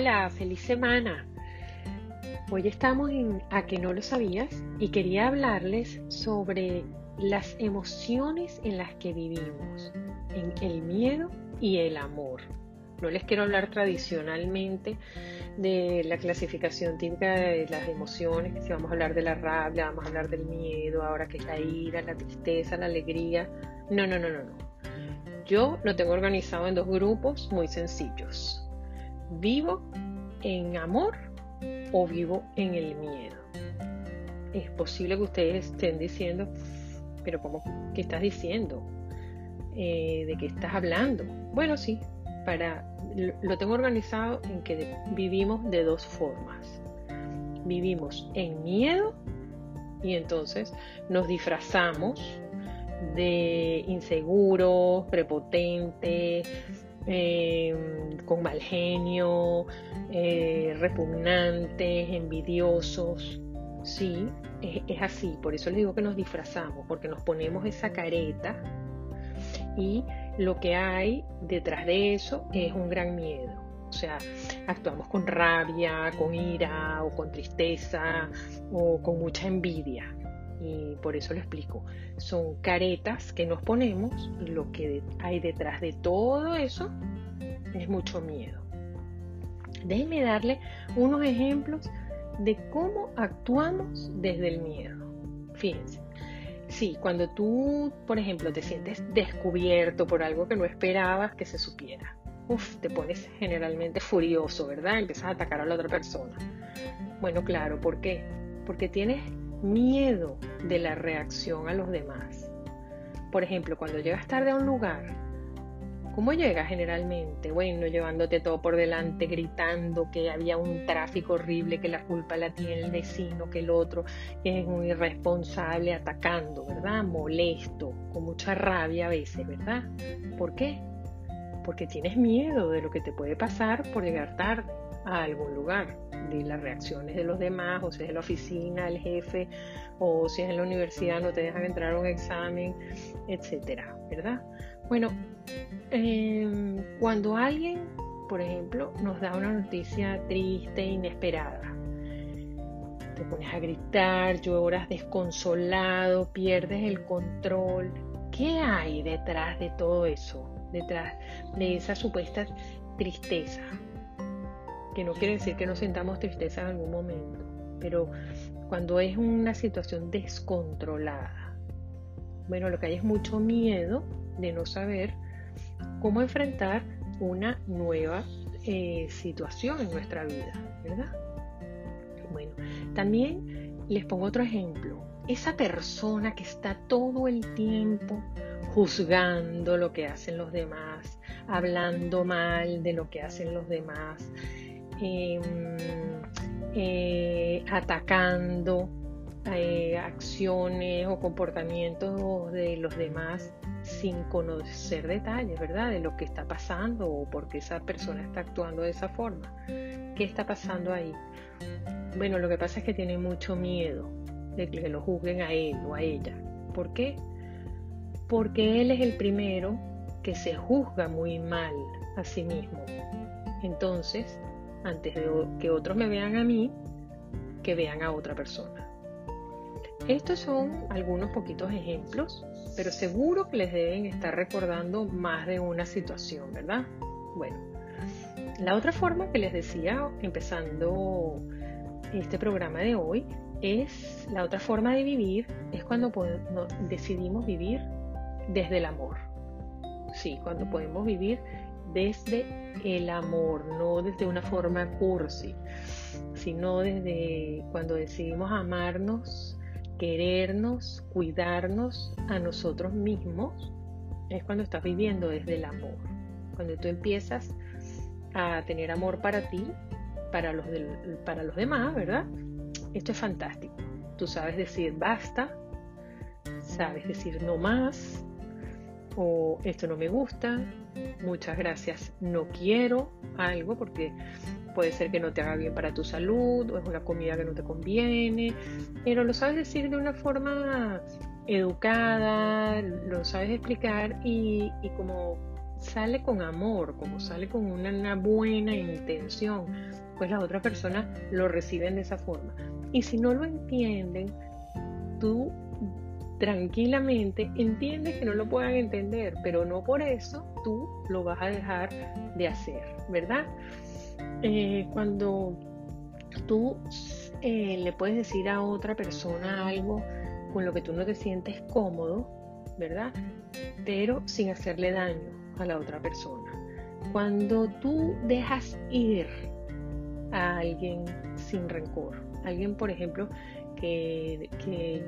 Hola, feliz semana. Hoy estamos en A que no lo sabías y quería hablarles sobre las emociones en las que vivimos, en el miedo y el amor. No les quiero hablar tradicionalmente de la clasificación típica de las emociones, que si vamos a hablar de la rabia, vamos a hablar del miedo, ahora que es la ira, la tristeza, la alegría. No, no, no, no, no. Yo lo tengo organizado en dos grupos muy sencillos. ¿Vivo en amor o vivo en el miedo? Es posible que ustedes estén diciendo, pero ¿cómo? ¿Qué estás diciendo? Eh, ¿De qué estás hablando? Bueno, sí, para, lo tengo organizado en que vivimos de dos formas. Vivimos en miedo y entonces nos disfrazamos de inseguros, prepotentes, Em, con mal genio, eh, repugnantes, envidiosos. Sí, es, es así. Por eso les digo que nos disfrazamos, porque nos ponemos esa careta y lo que hay detrás de eso es un gran miedo. O sea, actuamos con rabia, con ira o con tristeza o con mucha envidia y por eso lo explico. Son caretas que nos ponemos y lo que hay detrás de todo eso es mucho miedo. Déjenme darle unos ejemplos de cómo actuamos desde el miedo. Fíjense. Sí, cuando tú, por ejemplo, te sientes descubierto por algo que no esperabas que se supiera. Uf, te pones generalmente furioso, ¿verdad? Empiezas a atacar a la otra persona. Bueno, claro, ¿por qué? Porque tienes miedo de la reacción a los demás. Por ejemplo, cuando llegas tarde a un lugar, ¿cómo llegas generalmente? Bueno, llevándote todo por delante, gritando que había un tráfico horrible, que la culpa la tiene el vecino, que el otro es un irresponsable, atacando, ¿verdad? Molesto, con mucha rabia a veces, ¿verdad? ¿Por qué? Porque tienes miedo de lo que te puede pasar por llegar tarde a algún lugar, de las reacciones de los demás, o si es en la oficina, el jefe, o si es en la universidad, no te dejan entrar a un examen, etcétera, ¿verdad? Bueno, em, cuando alguien, por ejemplo, nos da una noticia triste, inesperada, te pones a gritar, lloras desconsolado, pierdes el control. ¿Qué hay detrás de todo eso? Detrás de esa supuesta tristeza, que no quiere decir que no sintamos tristeza en algún momento, pero cuando es una situación descontrolada, bueno, lo que hay es mucho miedo de no saber cómo enfrentar una nueva eh, situación en nuestra vida, ¿verdad? Bueno, también les pongo otro ejemplo. Esa persona que está todo el tiempo juzgando lo que hacen los demás, hablando mal de lo que hacen los demás, Em, eh, atacando eh, acciones o comportamientos de los demás sin conocer detalles, ¿verdad? De lo que está pasando o por qué esa persona está actuando de esa forma. ¿Qué está pasando ahí? Bueno, lo que pasa es que tiene mucho miedo de que lo juzguen a él o a ella. ¿Por qué? Porque él es el primero que se juzga muy mal a sí mismo. Entonces, antes de que otros me vean a mí, que vean a otra persona. Estos son algunos poquitos ejemplos, pero seguro que les deben estar recordando más de una situación, ¿verdad? Bueno, la otra forma que les decía empezando este programa de hoy es la otra forma de vivir, es cuando decidimos vivir desde el amor. Sí, cuando podemos vivir desde el amor, no desde una forma cursi, sino desde cuando decidimos amarnos, querernos, cuidarnos a nosotros mismos, es cuando estás viviendo desde el amor. Cuando tú empiezas a tener amor para ti, para los, para los demás, ¿verdad? Esto es fantástico. Tú sabes decir basta, sabes decir no más, o esto no me gusta, muchas gracias, no quiero algo porque puede ser que no te haga bien para tu salud o es una comida que no te conviene, pero lo sabes decir de una forma educada, lo sabes explicar y, como sale con amor, como sale con una, buena intención, pues la otra persona lo reciben de esa forma. Y si no lo entienden, tú tranquilamente entiendes que no lo puedan entender, pero no por eso tú lo vas a dejar de hacer, ¿verdad? Eh, cuando tú eh, le puedes decir a otra persona algo con lo que tú no te sientes cómodo, ¿verdad? Pero sin hacerle daño a la otra persona. Cuando tú dejas ir a alguien sin rencor, alguien por ejemplo que,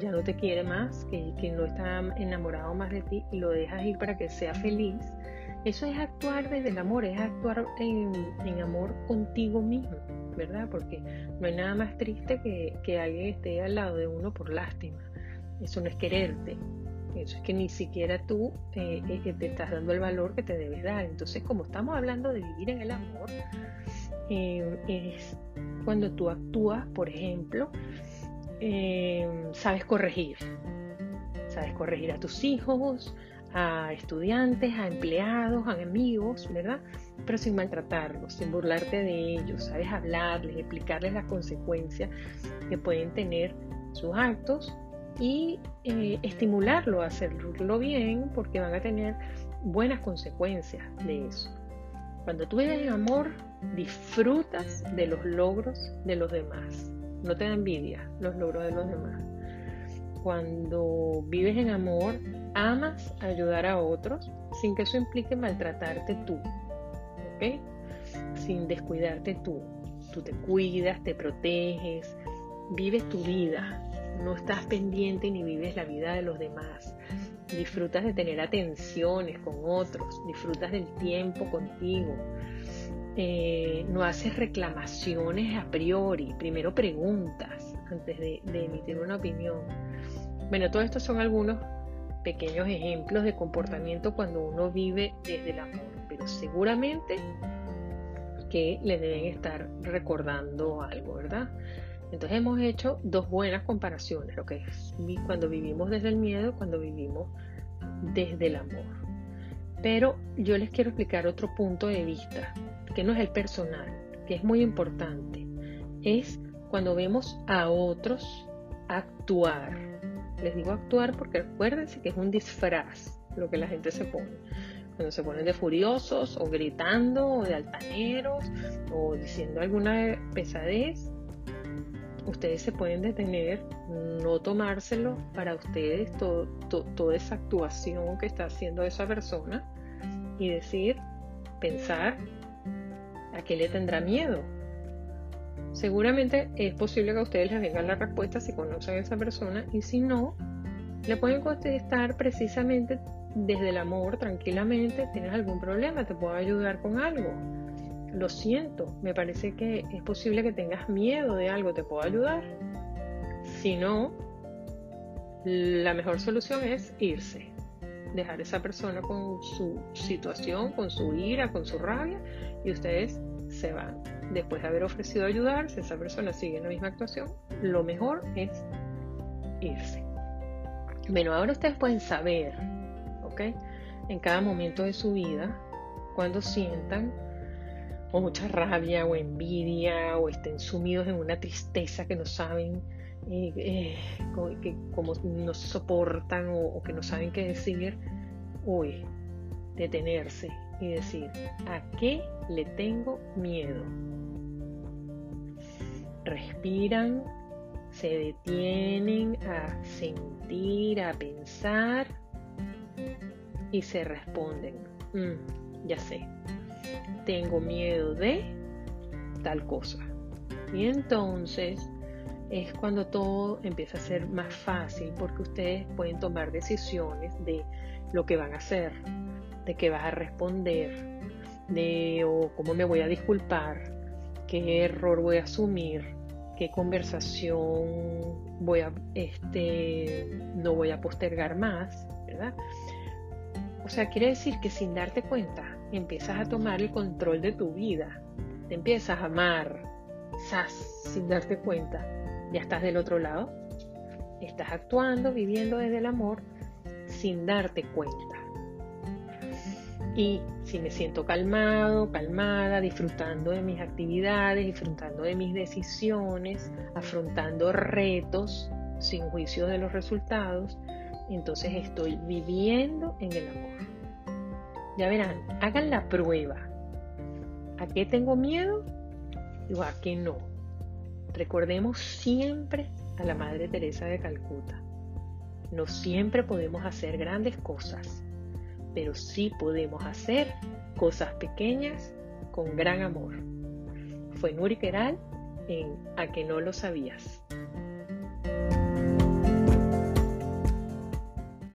ya no te quiere más, que, no está enamorado más de ti y lo dejas ir para que sea feliz, eso es actuar desde el amor, es actuar en, amor contigo mismo, ¿verdad? Porque no hay nada más triste que, que alguien esté al lado de uno por lástima. Eso no es quererte, eso es que ni siquiera tú eh, eh, te estás dando el valor que te debes dar. Entonces, como estamos hablando de vivir en el amor, eh, es cuando tú actúas, por ejemplo, sabes corregir. Sabes corregir a tus hijos, a estudiantes, a empleados, a amigos, ¿verdad? Pero sin maltratarlos, sin burlarte de ellos. Sabes hablarles, explicarles las consecuencias que pueden tener sus actos y eh, estimularlo a hacerlo bien porque van a tener buenas consecuencias de eso. Cuando tú en amor, disfrutas de los logros de los demás. No te da envidia los logros de los demás. Cuando vives en amor, amas ayudar a otros sin que eso implique maltratarte tú. ¿Ok? Sin descuidarte tú. Tú te cuidas, te proteges, vives tu vida no estás pendiente ni vives la vida de los demás. Disfrutas de tener atenciones con otros, disfrutas del tiempo contigo. Eh, no haces reclamaciones a priori, primero preguntas antes de, de emitir una opinión. Bueno, todos estos son algunos pequeños ejemplos de comportamiento cuando uno vive desde el amor, pero seguramente que le deben estar recordando algo, ¿verdad? Entonces hemos hecho dos buenas comparaciones, lo que es cuando vivimos desde el miedo, cuando vivimos desde el amor. Pero yo les quiero explicar otro punto de vista, que no es el personal, que es muy importante. Es cuando vemos a otros actuar. Les digo actuar porque acuérdense que es un disfraz lo que la gente se pone. Cuando se ponen de furiosos o gritando o de altaneros o diciendo alguna pesadez, ustedes se pueden detener, no tomárselo para ustedes toda esa actuación que está haciendo esa persona y decir, pensar a qué le tendrá miedo. Seguramente es posible que a ustedes les venga la respuesta si conocen a esa persona y si no, le pueden contestar precisamente desde el amor, tranquilamente, tienes algún problema, te puedo ayudar con algo lo siento, me parece que es posible que tengas miedo de algo, ¿te puedo ayudar? Si no, la mejor solución es irse, dejar a esa persona con su situación, con su ira, con su rabia y ustedes se van. Después de haber ofrecido ayudar, si esa persona sigue en la misma actuación, lo mejor es irse. Bueno, ahora ustedes pueden saber, ¿ok? En cada momento de su vida, cuando sientan o mucha rabia o envidia o estén sumidos en una tristeza que no saben, eh, eh, que como no soportan o, que no saben qué decir, hoy detenerse y decir, ¿a qué le tengo miedo? Respiran, se detienen a sentir, a pensar y se responden, mm, ya sé, tengo miedo de tal cosa. Y entonces es cuando todo empieza a ser más fácil porque ustedes pueden tomar decisiones de lo que van a hacer, de qué vas a responder, de o cómo me voy a disculpar, qué error voy a asumir, qué conversación voy a este no voy a postergar más, ¿verdad? O sea, quiere decir que sin darte cuenta empiezas a tomar el control de tu vida, te empiezas a amar, sin darte cuenta, ya estás del otro lado, estás actuando, viviendo desde el amor sin darte cuenta. Y si me siento calmado, calmada, disfrutando de mis actividades, disfrutando de mis decisiones, afrontando retos sin juicio de los resultados, entonces estoy viviendo en el amor. Ya verán, hagan la prueba. ¿A qué tengo miedo? o a qué no. Recordemos siempre a la Madre Teresa de Calcuta. No siempre podemos hacer grandes cosas, pero sí podemos hacer cosas pequeñas con gran amor. Fue Nuri Keral en A que no lo sabías.